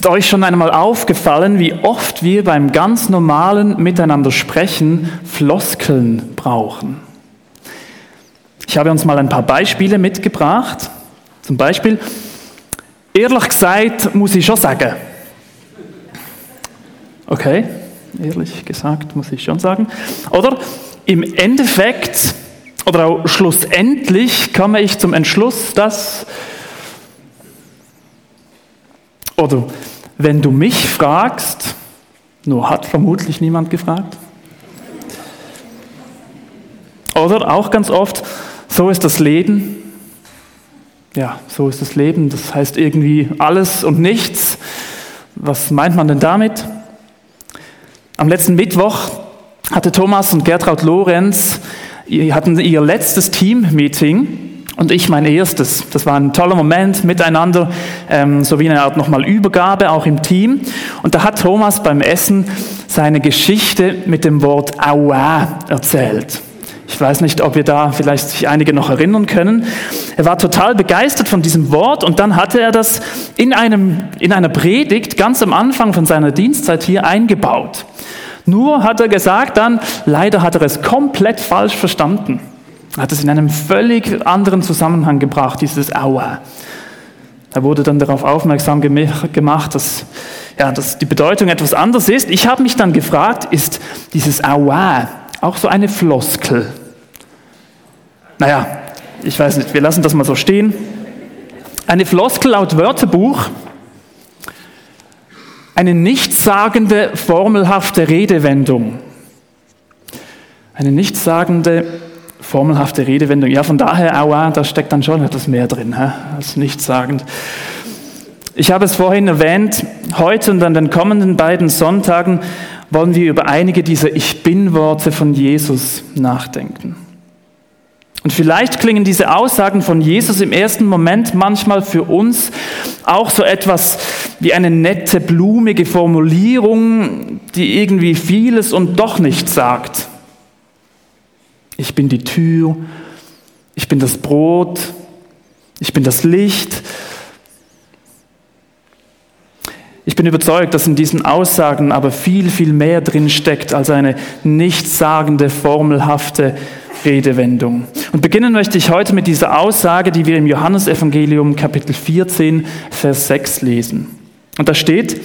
Ist euch schon einmal aufgefallen, wie oft wir beim ganz normalen Miteinander sprechen Floskeln brauchen? Ich habe uns mal ein paar Beispiele mitgebracht. Zum Beispiel, ehrlich gesagt muss ich schon sagen. Okay, ehrlich gesagt muss ich schon sagen. Oder im Endeffekt oder auch schlussendlich komme ich zum Entschluss, dass oder wenn du mich fragst, nur hat vermutlich niemand gefragt. Oder auch ganz oft, so ist das Leben. Ja, so ist das Leben. Das heißt irgendwie alles und nichts. Was meint man denn damit? Am letzten Mittwoch hatte Thomas und Gertraud Lorenz hatten ihr letztes Team-Meeting und ich mein erstes. Das war ein toller Moment miteinander, ähm, so wie eine Art nochmal Übergabe, auch im Team. Und da hat Thomas beim Essen seine Geschichte mit dem Wort Aua erzählt. Ich weiß nicht, ob wir da vielleicht sich einige noch erinnern können. Er war total begeistert von diesem Wort und dann hatte er das in, einem, in einer Predigt ganz am Anfang von seiner Dienstzeit hier eingebaut. Nur hat er gesagt dann, leider hat er es komplett falsch verstanden. Hat es in einem völlig anderen Zusammenhang gebracht, dieses Aua. Da wurde dann darauf aufmerksam gemacht, dass, ja, dass die Bedeutung etwas anders ist. Ich habe mich dann gefragt, ist dieses Aua auch so eine Floskel? Naja, ich weiß nicht, wir lassen das mal so stehen. Eine Floskel laut Wörterbuch, eine nichtssagende, formelhafte Redewendung. Eine nichtssagende, formelhafte Redewendung. Ja, von daher, aua, da steckt dann schon etwas mehr drin, hä? als nichtssagend. Ich habe es vorhin erwähnt, heute und an den kommenden beiden Sonntagen wollen wir über einige dieser Ich bin-Worte von Jesus nachdenken. Und vielleicht klingen diese Aussagen von Jesus im ersten Moment manchmal für uns auch so etwas wie eine nette, blumige Formulierung, die irgendwie vieles und doch nichts sagt. Ich bin die Tür, ich bin das Brot, ich bin das Licht. Ich bin überzeugt, dass in diesen Aussagen aber viel, viel mehr drin steckt als eine nichtssagende, formelhafte Redewendung. Und beginnen möchte ich heute mit dieser Aussage, die wir im Johannesevangelium Kapitel 14, Vers 6 lesen. Und da steht,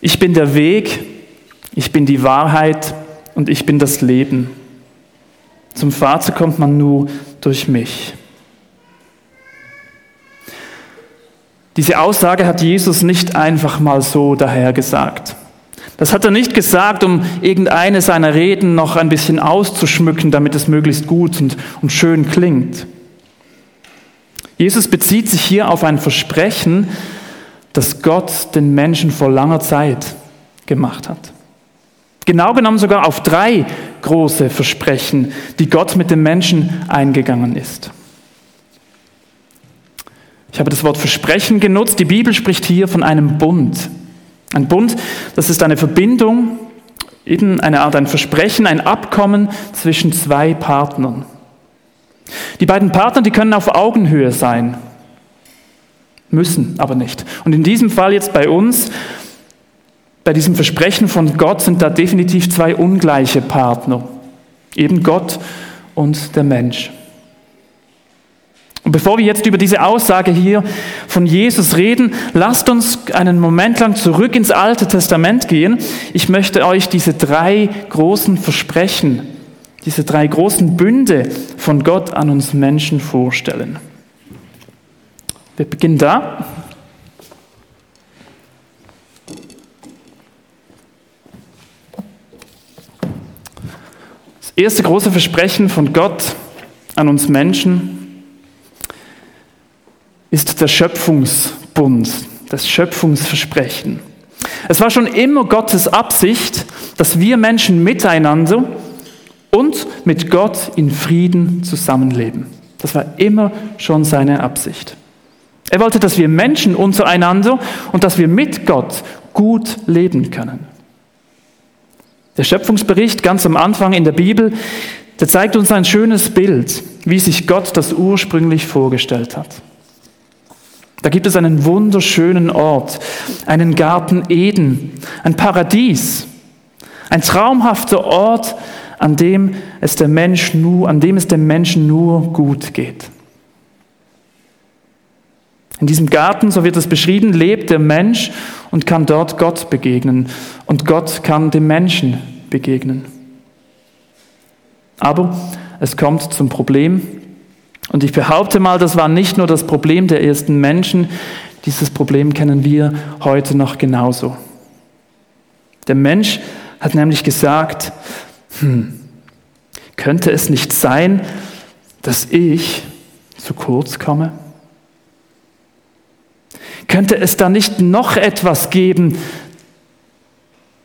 ich bin der Weg, ich bin die Wahrheit und ich bin das Leben. Zum Vater kommt man nur durch mich. Diese Aussage hat Jesus nicht einfach mal so dahergesagt. Das hat er nicht gesagt, um irgendeine seiner Reden noch ein bisschen auszuschmücken, damit es möglichst gut und, und schön klingt. Jesus bezieht sich hier auf ein Versprechen, das Gott den Menschen vor langer Zeit gemacht hat. Genau genommen sogar auf drei große Versprechen, die Gott mit dem Menschen eingegangen ist. Ich habe das Wort Versprechen genutzt. Die Bibel spricht hier von einem Bund. Ein Bund, das ist eine Verbindung, eben eine Art ein Versprechen, ein Abkommen zwischen zwei Partnern. Die beiden Partner, die können auf Augenhöhe sein, müssen aber nicht. Und in diesem Fall jetzt bei uns bei diesem Versprechen von Gott sind da definitiv zwei ungleiche Partner. Eben Gott und der Mensch. Und bevor wir jetzt über diese Aussage hier von Jesus reden, lasst uns einen Moment lang zurück ins Alte Testament gehen. Ich möchte euch diese drei großen Versprechen, diese drei großen Bünde von Gott an uns Menschen vorstellen. Wir beginnen da. Erste große Versprechen von Gott an uns Menschen ist der Schöpfungsbund, das Schöpfungsversprechen. Es war schon immer Gottes Absicht, dass wir Menschen miteinander und mit Gott in Frieden zusammenleben. Das war immer schon seine Absicht. Er wollte, dass wir Menschen untereinander und dass wir mit Gott gut leben können. Der Schöpfungsbericht ganz am Anfang in der Bibel, der zeigt uns ein schönes Bild, wie sich Gott das ursprünglich vorgestellt hat. Da gibt es einen wunderschönen Ort, einen Garten Eden, ein Paradies, ein traumhafter Ort, an dem es der Mensch nur, an dem es dem Menschen nur gut geht. In diesem Garten, so wird es beschrieben, lebt der Mensch und kann dort Gott begegnen. Und Gott kann dem Menschen begegnen. Aber es kommt zum Problem. Und ich behaupte mal, das war nicht nur das Problem der ersten Menschen. Dieses Problem kennen wir heute noch genauso. Der Mensch hat nämlich gesagt, hm, könnte es nicht sein, dass ich zu kurz komme? Könnte es da nicht noch etwas geben,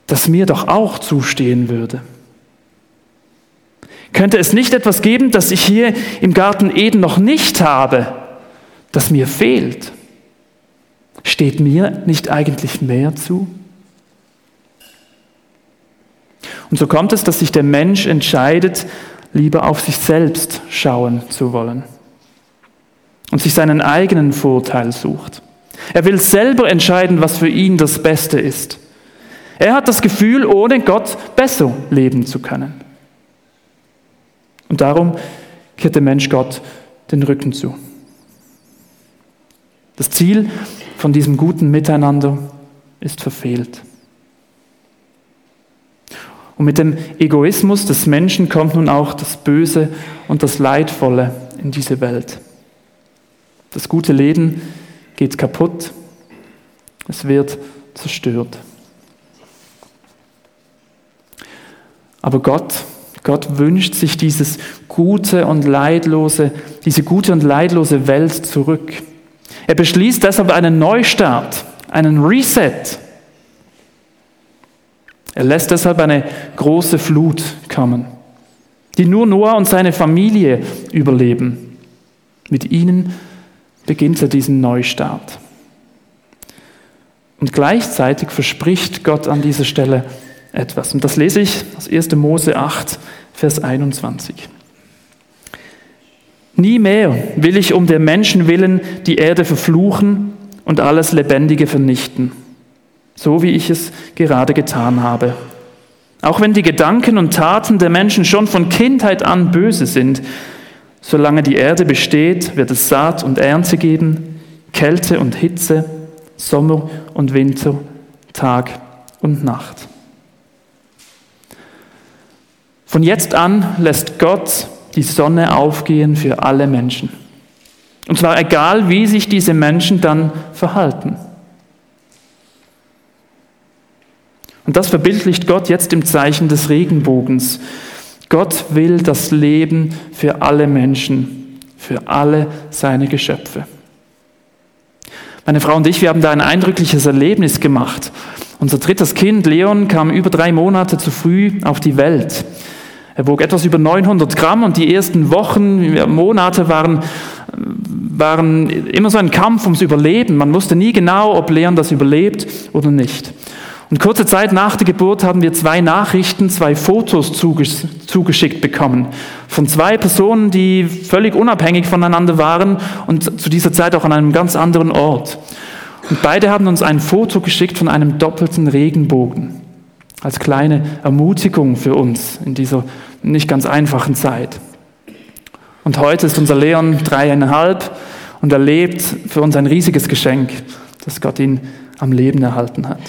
das mir doch auch zustehen würde? Könnte es nicht etwas geben, das ich hier im Garten Eden noch nicht habe, das mir fehlt? Steht mir nicht eigentlich mehr zu? Und so kommt es, dass sich der Mensch entscheidet, lieber auf sich selbst schauen zu wollen und sich seinen eigenen Vorteil sucht. Er will selber entscheiden, was für ihn das Beste ist. Er hat das Gefühl, ohne Gott besser leben zu können. Und darum kehrt der Mensch Gott den Rücken zu. Das Ziel von diesem guten Miteinander ist verfehlt. Und mit dem Egoismus des Menschen kommt nun auch das Böse und das Leidvolle in diese Welt. Das gute Leben geht kaputt, es wird zerstört. Aber Gott, Gott wünscht sich dieses gute und leidlose, diese gute und leidlose Welt zurück. Er beschließt deshalb einen Neustart, einen Reset. Er lässt deshalb eine große Flut kommen, die nur Noah und seine Familie überleben. Mit ihnen beginnt er diesen Neustart. Und gleichzeitig verspricht Gott an dieser Stelle etwas. Und das lese ich aus 1. Mose 8, Vers 21. Nie mehr will ich um der Menschen willen die Erde verfluchen und alles Lebendige vernichten so wie ich es gerade getan habe. Auch wenn die Gedanken und Taten der Menschen schon von Kindheit an böse sind, solange die Erde besteht, wird es Saat und Ernte geben, Kälte und Hitze, Sommer und Winter, Tag und Nacht. Von jetzt an lässt Gott die Sonne aufgehen für alle Menschen. Und zwar egal, wie sich diese Menschen dann verhalten. Und das verbildlicht Gott jetzt im Zeichen des Regenbogens. Gott will das Leben für alle Menschen, für alle seine Geschöpfe. Meine Frau und ich, wir haben da ein eindrückliches Erlebnis gemacht. Unser drittes Kind, Leon, kam über drei Monate zu früh auf die Welt. Er wog etwas über 900 Gramm und die ersten Wochen, Monate waren, waren immer so ein Kampf ums Überleben. Man wusste nie genau, ob Leon das überlebt oder nicht. Und kurze Zeit nach der Geburt haben wir zwei Nachrichten, zwei Fotos zugeschickt bekommen von zwei Personen, die völlig unabhängig voneinander waren und zu dieser Zeit auch an einem ganz anderen Ort. Und beide haben uns ein Foto geschickt von einem doppelten Regenbogen als kleine Ermutigung für uns in dieser nicht ganz einfachen Zeit. Und heute ist unser Leon dreieinhalb und er lebt für uns ein riesiges Geschenk, dass Gott ihn am Leben erhalten hat.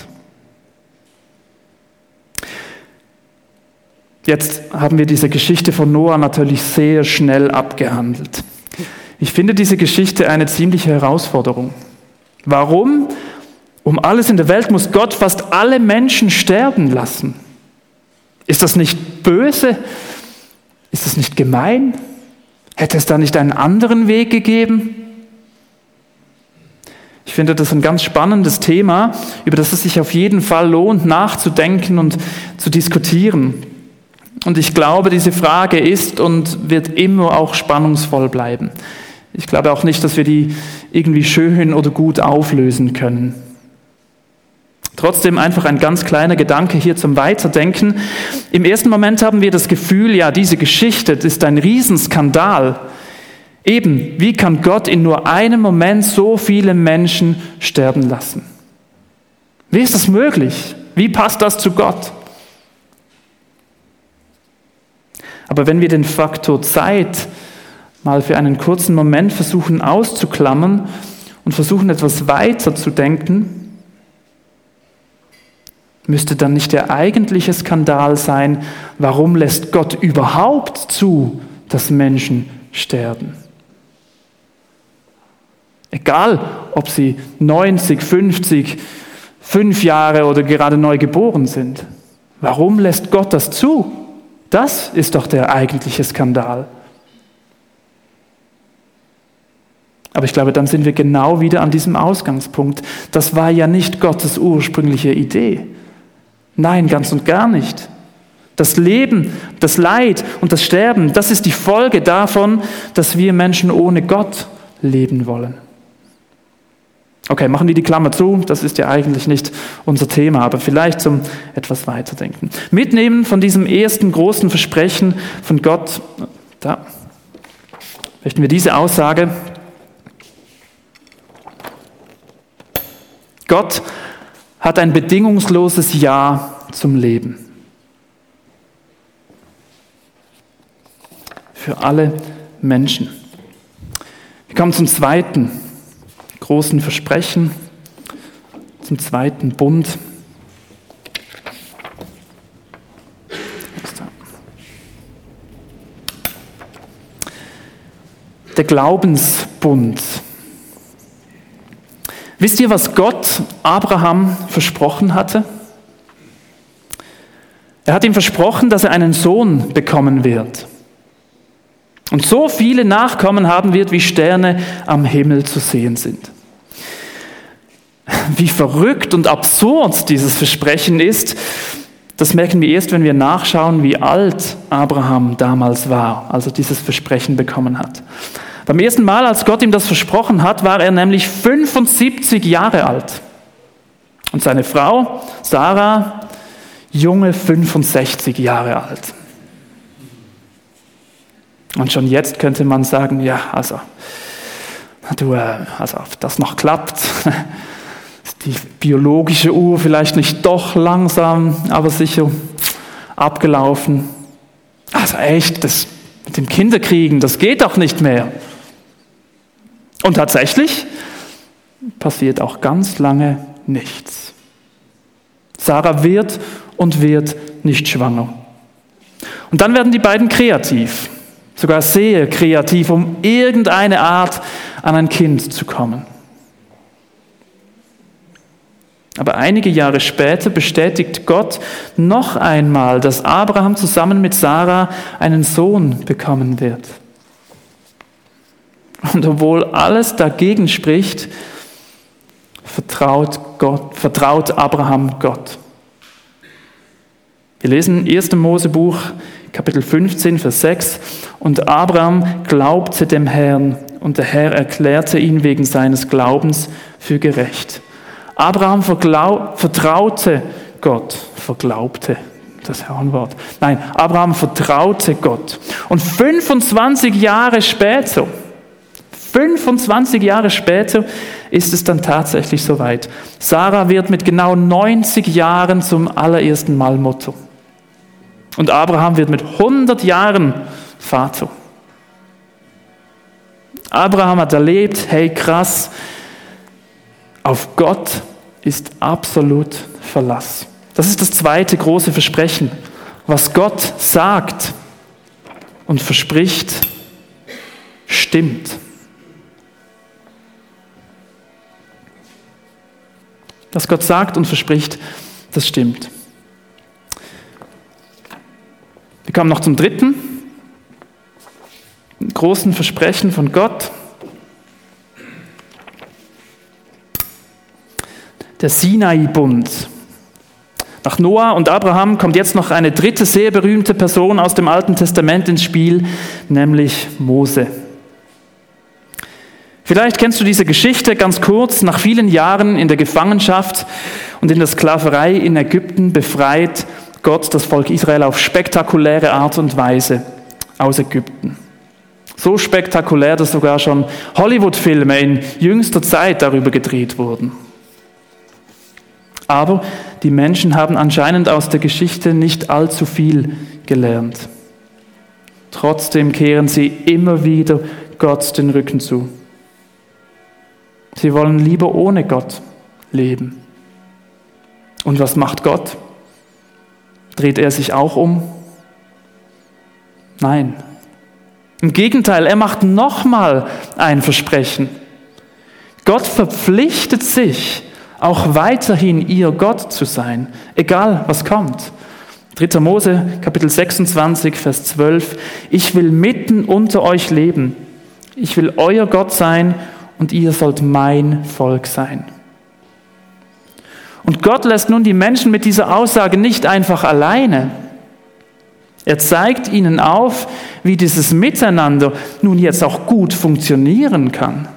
Jetzt haben wir diese Geschichte von Noah natürlich sehr schnell abgehandelt. Ich finde diese Geschichte eine ziemliche Herausforderung. Warum? Um alles in der Welt muss Gott fast alle Menschen sterben lassen. Ist das nicht böse? Ist das nicht gemein? Hätte es da nicht einen anderen Weg gegeben? Ich finde das ein ganz spannendes Thema, über das es sich auf jeden Fall lohnt, nachzudenken und zu diskutieren. Und ich glaube, diese Frage ist und wird immer auch spannungsvoll bleiben. Ich glaube auch nicht, dass wir die irgendwie schön oder gut auflösen können. Trotzdem einfach ein ganz kleiner Gedanke hier zum Weiterdenken. Im ersten Moment haben wir das Gefühl, ja, diese Geschichte ist ein Riesenskandal. Eben, wie kann Gott in nur einem Moment so viele Menschen sterben lassen? Wie ist das möglich? Wie passt das zu Gott? Aber wenn wir den Faktor Zeit mal für einen kurzen Moment versuchen auszuklammern und versuchen etwas weiter zu denken, müsste dann nicht der eigentliche Skandal sein, warum lässt Gott überhaupt zu, dass Menschen sterben? Egal, ob sie 90, 50, fünf Jahre oder gerade neu geboren sind. Warum lässt Gott das zu? Das ist doch der eigentliche Skandal. Aber ich glaube, dann sind wir genau wieder an diesem Ausgangspunkt. Das war ja nicht Gottes ursprüngliche Idee. Nein, ganz und gar nicht. Das Leben, das Leid und das Sterben, das ist die Folge davon, dass wir Menschen ohne Gott leben wollen. Okay, machen wir die Klammer zu, das ist ja eigentlich nicht unser Thema, aber vielleicht zum etwas weiterdenken. Mitnehmen von diesem ersten großen Versprechen von Gott, da möchten wir diese Aussage Gott hat ein bedingungsloses Ja zum Leben. Für alle Menschen. Wir kommen zum zweiten großen Versprechen, zum zweiten Bund. Der Glaubensbund. Wisst ihr, was Gott Abraham versprochen hatte? Er hat ihm versprochen, dass er einen Sohn bekommen wird und so viele Nachkommen haben wird, wie Sterne am Himmel zu sehen sind. Wie verrückt und absurd dieses Versprechen ist, das merken wir erst, wenn wir nachschauen, wie alt Abraham damals war, als er dieses Versprechen bekommen hat. Beim ersten Mal, als Gott ihm das versprochen hat, war er nämlich 75 Jahre alt. Und seine Frau, Sarah, junge 65 Jahre alt. Und schon jetzt könnte man sagen, ja, also, du, äh, also, ob das noch klappt, ist die biologische Uhr vielleicht nicht doch langsam, aber sicher abgelaufen. Also echt, das mit dem Kinderkriegen, das geht doch nicht mehr. Und tatsächlich passiert auch ganz lange nichts. Sarah wird und wird nicht schwanger. Und dann werden die beiden kreativ, sogar sehr kreativ, um irgendeine Art an ein Kind zu kommen. Aber einige Jahre später bestätigt Gott noch einmal, dass Abraham zusammen mit Sarah einen Sohn bekommen wird. Und obwohl alles dagegen spricht, vertraut, Gott, vertraut Abraham Gott. Wir lesen 1. Mosebuch, Kapitel 15, Vers 6. Und Abraham glaubte dem Herrn, und der Herr erklärte ihn wegen seines Glaubens für gerecht. Abraham vertraute Gott, verglaubte, das Herrenwort. Nein, Abraham vertraute Gott. Und 25 Jahre später, 25 Jahre später ist es dann tatsächlich soweit. Sarah wird mit genau 90 Jahren zum allerersten Mal Mutter. Und Abraham wird mit 100 Jahren Vater. Abraham hat erlebt, hey krass, auf Gott ist absolut Verlass. Das ist das zweite große Versprechen. Was Gott sagt und verspricht, stimmt. Was Gott sagt und verspricht, das stimmt. Wir kommen noch zum dritten großen Versprechen von Gott. Der Sinai-Bund. Nach Noah und Abraham kommt jetzt noch eine dritte sehr berühmte Person aus dem Alten Testament ins Spiel, nämlich Mose. Vielleicht kennst du diese Geschichte ganz kurz. Nach vielen Jahren in der Gefangenschaft und in der Sklaverei in Ägypten befreit Gott das Volk Israel auf spektakuläre Art und Weise aus Ägypten. So spektakulär, dass sogar schon Hollywood-Filme in jüngster Zeit darüber gedreht wurden. Aber die Menschen haben anscheinend aus der Geschichte nicht allzu viel gelernt. Trotzdem kehren sie immer wieder Gott den Rücken zu. Sie wollen lieber ohne Gott leben. Und was macht Gott? Dreht er sich auch um? Nein. Im Gegenteil, er macht nochmal ein Versprechen. Gott verpflichtet sich, auch weiterhin ihr Gott zu sein, egal was kommt. 3. Mose, Kapitel 26, Vers 12. Ich will mitten unter euch leben. Ich will euer Gott sein und ihr sollt mein Volk sein. Und Gott lässt nun die Menschen mit dieser Aussage nicht einfach alleine. Er zeigt ihnen auf, wie dieses Miteinander nun jetzt auch gut funktionieren kann.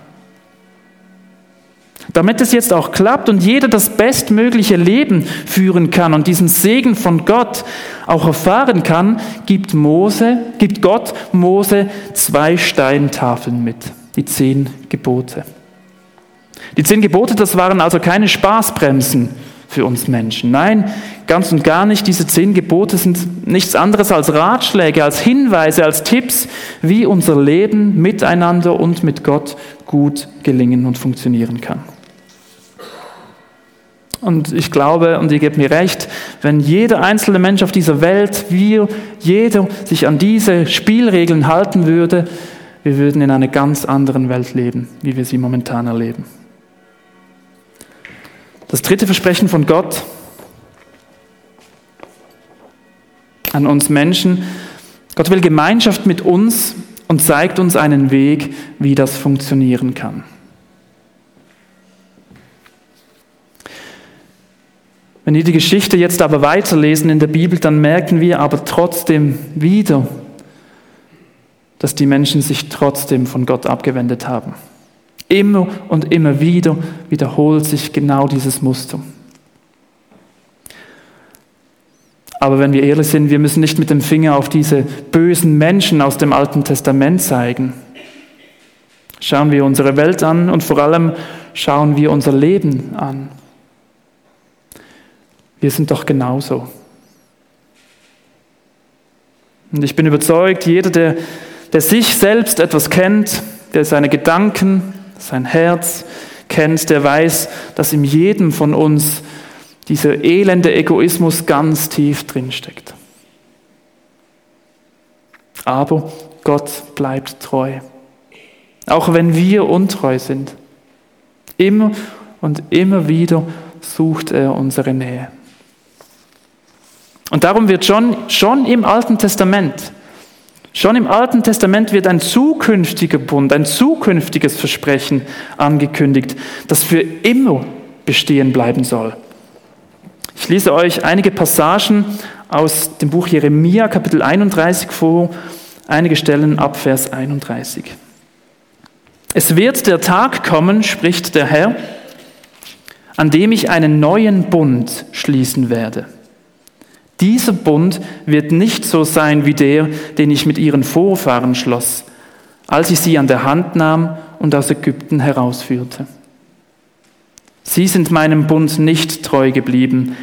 Damit es jetzt auch klappt und jeder das bestmögliche Leben führen kann und diesen Segen von Gott auch erfahren kann, gibt Mose, gibt Gott Mose zwei Steintafeln mit, die zehn Gebote. Die zehn Gebote, das waren also keine Spaßbremsen für uns Menschen. Nein, ganz und gar nicht. Diese zehn Gebote sind nichts anderes als Ratschläge, als Hinweise, als Tipps, wie unser Leben miteinander und mit Gott gut gelingen und funktionieren kann. Und ich glaube, und ihr gebt mir recht, wenn jeder einzelne Mensch auf dieser Welt, wir, jeder sich an diese Spielregeln halten würde, wir würden in einer ganz anderen Welt leben, wie wir sie momentan erleben. Das dritte Versprechen von Gott an uns Menschen, Gott will Gemeinschaft mit uns und zeigt uns einen Weg, wie das funktionieren kann. Wenn wir die Geschichte jetzt aber weiterlesen in der Bibel, dann merken wir aber trotzdem wieder, dass die Menschen sich trotzdem von Gott abgewendet haben. Immer und immer wieder wiederholt sich genau dieses Muster. Aber wenn wir ehrlich sind, wir müssen nicht mit dem Finger auf diese bösen Menschen aus dem Alten Testament zeigen. Schauen wir unsere Welt an und vor allem schauen wir unser Leben an. Wir sind doch genauso. Und ich bin überzeugt, jeder, der, der sich selbst etwas kennt, der seine Gedanken, sein Herz kennt, der weiß, dass in jedem von uns dieser elende Egoismus ganz tief drinsteckt. Aber Gott bleibt treu. Auch wenn wir untreu sind. Immer und immer wieder sucht er unsere Nähe. Und darum wird schon, schon im Alten Testament, schon im Alten Testament wird ein zukünftiger Bund, ein zukünftiges Versprechen angekündigt, das für immer bestehen bleiben soll. Ich lese euch einige Passagen aus dem Buch Jeremia, Kapitel 31 vor, einige Stellen ab Vers 31. Es wird der Tag kommen, spricht der Herr, an dem ich einen neuen Bund schließen werde dieser Bund wird nicht so sein wie der, den ich mit ihren Vorfahren schloss, als ich sie an der Hand nahm und aus Ägypten herausführte. Sie sind meinem Bund nicht treu geblieben,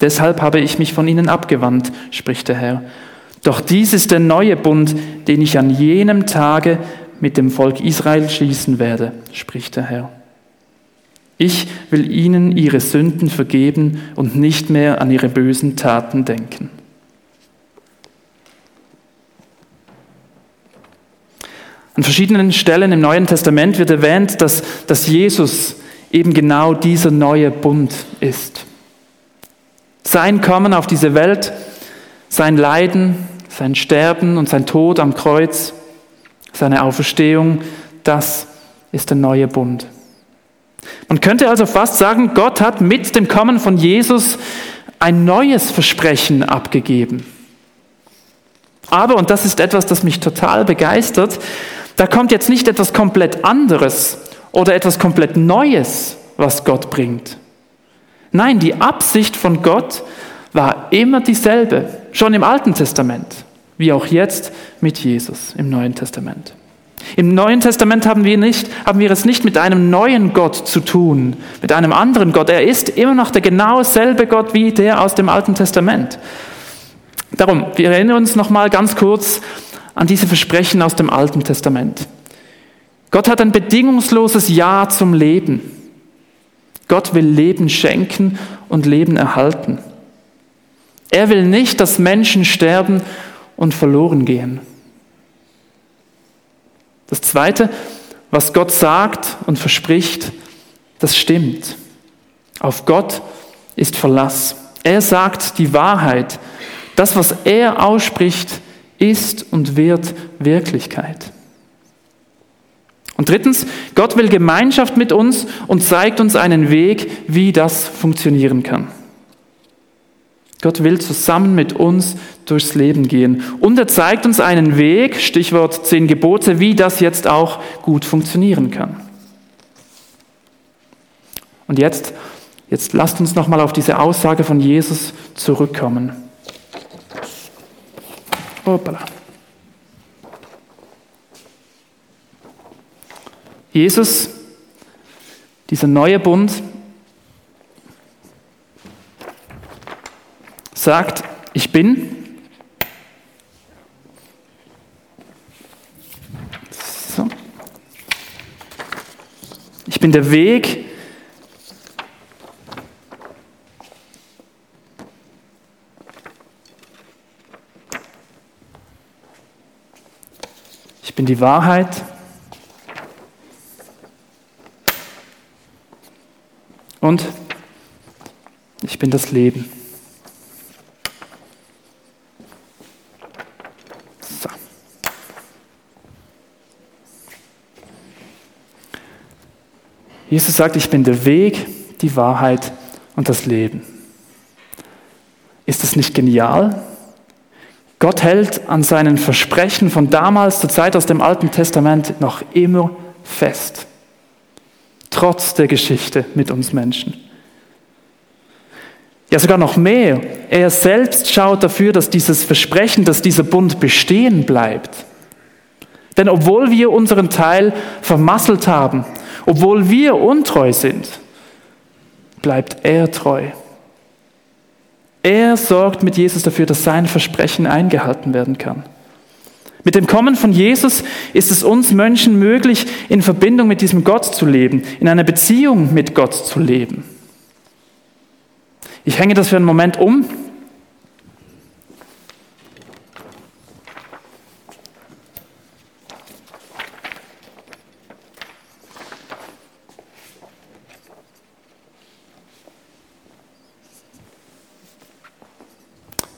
deshalb habe ich mich von ihnen abgewandt, spricht der Herr. Doch dies ist der neue Bund, den ich an jenem Tage mit dem Volk Israel schließen werde, spricht der Herr. Ich will ihnen ihre Sünden vergeben und nicht mehr an ihre bösen Taten denken. An verschiedenen Stellen im Neuen Testament wird erwähnt, dass, dass Jesus eben genau dieser neue Bund ist. Sein Kommen auf diese Welt, sein Leiden, sein Sterben und sein Tod am Kreuz, seine Auferstehung, das ist der neue Bund. Man könnte also fast sagen, Gott hat mit dem Kommen von Jesus ein neues Versprechen abgegeben. Aber, und das ist etwas, das mich total begeistert, da kommt jetzt nicht etwas komplett anderes oder etwas komplett Neues, was Gott bringt. Nein, die Absicht von Gott war immer dieselbe, schon im Alten Testament, wie auch jetzt mit Jesus im Neuen Testament. Im Neuen Testament haben wir, nicht, haben wir es nicht mit einem neuen Gott zu tun, mit einem anderen Gott. Er ist immer noch der genau selbe Gott wie der aus dem Alten Testament. Darum, wir erinnern uns nochmal ganz kurz an diese Versprechen aus dem Alten Testament. Gott hat ein bedingungsloses Ja zum Leben. Gott will Leben schenken und Leben erhalten. Er will nicht, dass Menschen sterben und verloren gehen. Das Zweite, was Gott sagt und verspricht, das stimmt. Auf Gott ist Verlass. Er sagt die Wahrheit. Das, was er ausspricht, ist und wird Wirklichkeit. Und drittens, Gott will Gemeinschaft mit uns und zeigt uns einen Weg, wie das funktionieren kann. Gott will zusammen mit uns durchs Leben gehen. Und er zeigt uns einen Weg, Stichwort zehn Gebote, wie das jetzt auch gut funktionieren kann. Und jetzt, jetzt lasst uns nochmal auf diese Aussage von Jesus zurückkommen. Hoppala. Jesus, dieser neue Bund, sagt, ich bin. So. Ich bin der Weg. Ich bin die Wahrheit. Und ich bin das Leben. Jesus sagt, ich bin der Weg, die Wahrheit und das Leben. Ist das nicht genial? Gott hält an seinen Versprechen von damals zur Zeit aus dem Alten Testament noch immer fest. Trotz der Geschichte mit uns Menschen. Ja, sogar noch mehr. Er selbst schaut dafür, dass dieses Versprechen, dass dieser Bund bestehen bleibt. Denn obwohl wir unseren Teil vermasselt haben, obwohl wir untreu sind, bleibt er treu. Er sorgt mit Jesus dafür, dass sein Versprechen eingehalten werden kann. Mit dem Kommen von Jesus ist es uns Menschen möglich, in Verbindung mit diesem Gott zu leben, in einer Beziehung mit Gott zu leben. Ich hänge das für einen Moment um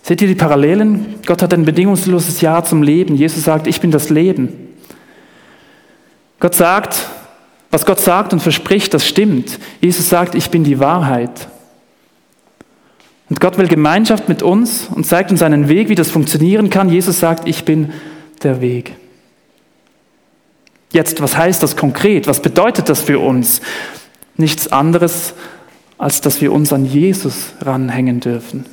Seht ihr die Parallelen? Gott hat ein bedingungsloses Ja zum Leben. Jesus sagt, ich bin das Leben. Gott sagt, was Gott sagt und verspricht, das stimmt. Jesus sagt, ich bin die Wahrheit. Und Gott will Gemeinschaft mit uns und zeigt uns einen Weg, wie das funktionieren kann. Jesus sagt, ich bin der Weg. Jetzt, was heißt das konkret? Was bedeutet das für uns? Nichts anderes, als dass wir uns an Jesus ranhängen dürfen.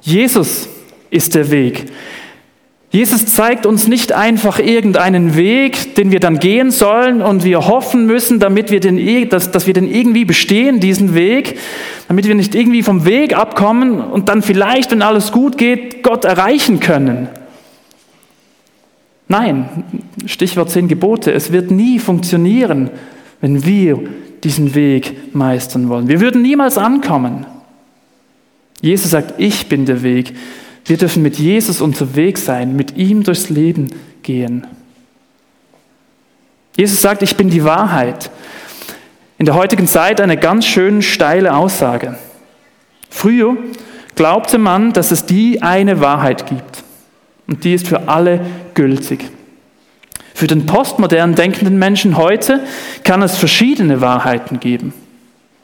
Jesus ist der Weg. Jesus zeigt uns nicht einfach irgendeinen Weg, den wir dann gehen sollen und wir hoffen müssen, damit wir den, dass, dass wir den irgendwie bestehen, diesen Weg, damit wir nicht irgendwie vom Weg abkommen und dann vielleicht, wenn alles gut geht, Gott erreichen können. Nein, Stichwort zehn Gebote, es wird nie funktionieren, wenn wir diesen Weg meistern wollen. Wir würden niemals ankommen. Jesus sagt, ich bin der Weg. Wir dürfen mit Jesus unterwegs sein, mit ihm durchs Leben gehen. Jesus sagt, ich bin die Wahrheit. In der heutigen Zeit eine ganz schön steile Aussage. Früher glaubte man, dass es die eine Wahrheit gibt. Und die ist für alle gültig. Für den postmodern denkenden Menschen heute kann es verschiedene Wahrheiten geben.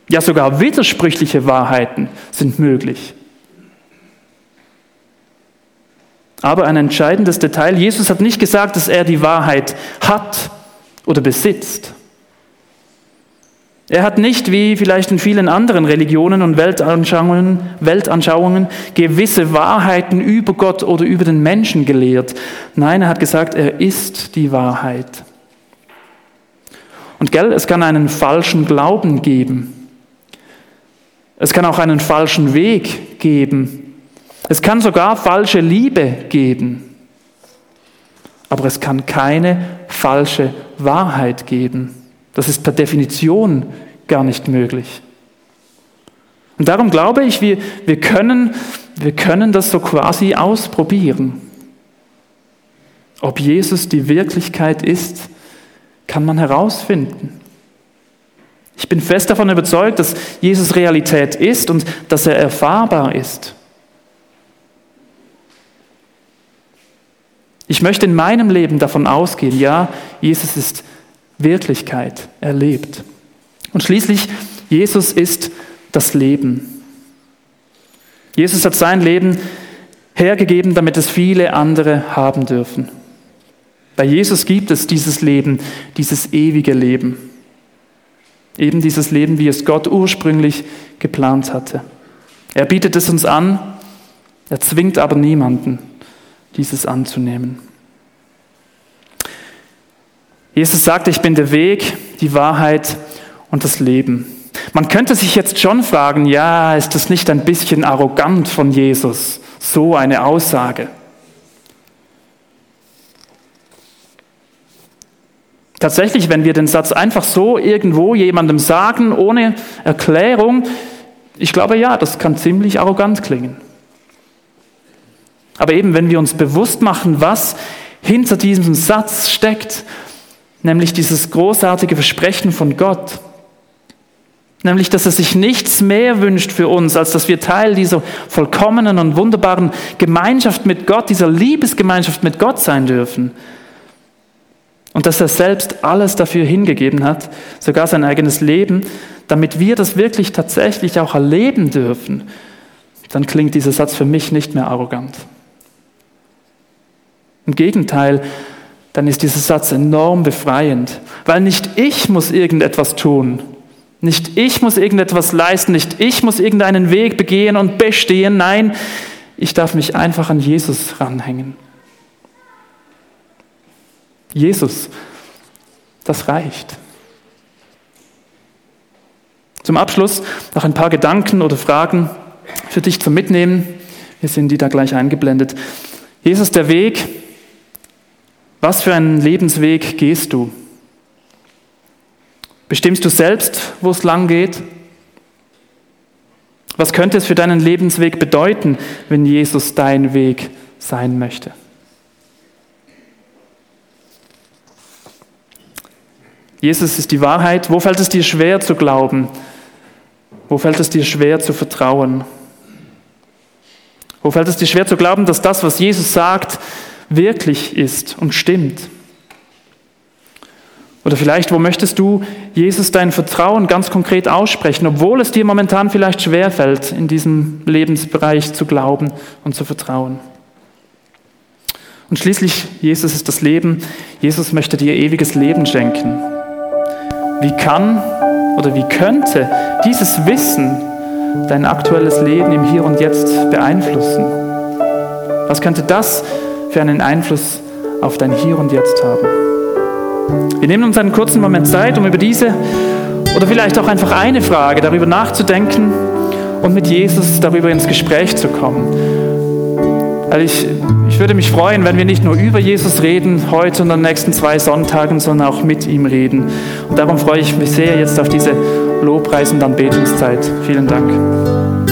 Ja, sogar widersprüchliche Wahrheiten sind möglich. Aber ein entscheidendes Detail, Jesus hat nicht gesagt, dass er die Wahrheit hat oder besitzt. Er hat nicht, wie vielleicht in vielen anderen Religionen und Weltanschauungen, Weltanschauungen, gewisse Wahrheiten über Gott oder über den Menschen gelehrt. Nein, er hat gesagt, er ist die Wahrheit. Und gell, es kann einen falschen Glauben geben. Es kann auch einen falschen Weg geben. Es kann sogar falsche Liebe geben. Aber es kann keine falsche Wahrheit geben. Das ist per Definition gar nicht möglich. Und darum glaube ich, wir, wir, können, wir können das so quasi ausprobieren. Ob Jesus die Wirklichkeit ist, kann man herausfinden. Ich bin fest davon überzeugt, dass Jesus Realität ist und dass er erfahrbar ist. Ich möchte in meinem Leben davon ausgehen, ja, Jesus ist Wirklichkeit, er lebt. Und schließlich, Jesus ist das Leben. Jesus hat sein Leben hergegeben, damit es viele andere haben dürfen. Bei Jesus gibt es dieses Leben, dieses ewige Leben. Eben dieses Leben, wie es Gott ursprünglich geplant hatte. Er bietet es uns an, er zwingt aber niemanden, dieses anzunehmen. Jesus sagt, ich bin der Weg, die Wahrheit und das Leben. Man könnte sich jetzt schon fragen, ja, ist das nicht ein bisschen arrogant von Jesus, so eine Aussage? Tatsächlich, wenn wir den Satz einfach so irgendwo jemandem sagen, ohne Erklärung, ich glaube ja, das kann ziemlich arrogant klingen. Aber eben, wenn wir uns bewusst machen, was hinter diesem Satz steckt, nämlich dieses großartige Versprechen von Gott, nämlich dass er sich nichts mehr wünscht für uns, als dass wir Teil dieser vollkommenen und wunderbaren Gemeinschaft mit Gott, dieser Liebesgemeinschaft mit Gott sein dürfen, und dass er selbst alles dafür hingegeben hat, sogar sein eigenes Leben, damit wir das wirklich tatsächlich auch erleben dürfen, dann klingt dieser Satz für mich nicht mehr arrogant. Im Gegenteil, dann ist dieser Satz enorm befreiend, weil nicht ich muss irgendetwas tun, nicht ich muss irgendetwas leisten, nicht ich muss irgendeinen Weg begehen und bestehen, nein, ich darf mich einfach an Jesus ranhängen. Jesus, das reicht. Zum Abschluss noch ein paar Gedanken oder Fragen für dich zum Mitnehmen. Wir sind die da gleich eingeblendet. Jesus, der Weg. Was für einen Lebensweg gehst du? Bestimmst du selbst, wo es lang geht? Was könnte es für deinen Lebensweg bedeuten, wenn Jesus dein Weg sein möchte? Jesus ist die Wahrheit. Wo fällt es dir schwer zu glauben? Wo fällt es dir schwer zu vertrauen? Wo fällt es dir schwer zu glauben, dass das, was Jesus sagt, wirklich ist und stimmt? Oder vielleicht, wo möchtest du Jesus dein Vertrauen ganz konkret aussprechen, obwohl es dir momentan vielleicht schwer fällt, in diesem Lebensbereich zu glauben und zu vertrauen? Und schließlich, Jesus ist das Leben. Jesus möchte dir ewiges Leben schenken. Wie kann oder wie könnte dieses Wissen dein aktuelles Leben im Hier und Jetzt beeinflussen? Was könnte das für einen Einfluss auf dein Hier und Jetzt haben? Wir nehmen uns einen kurzen Moment Zeit, um über diese oder vielleicht auch einfach eine Frage darüber nachzudenken und mit Jesus darüber ins Gespräch zu kommen. Weil ich, ich würde mich freuen, wenn wir nicht nur über Jesus reden, heute und an den nächsten zwei Sonntagen, sondern auch mit ihm reden. Und darum freue ich mich sehr jetzt auf diese Lobpreis- und Anbetungszeit. Vielen Dank.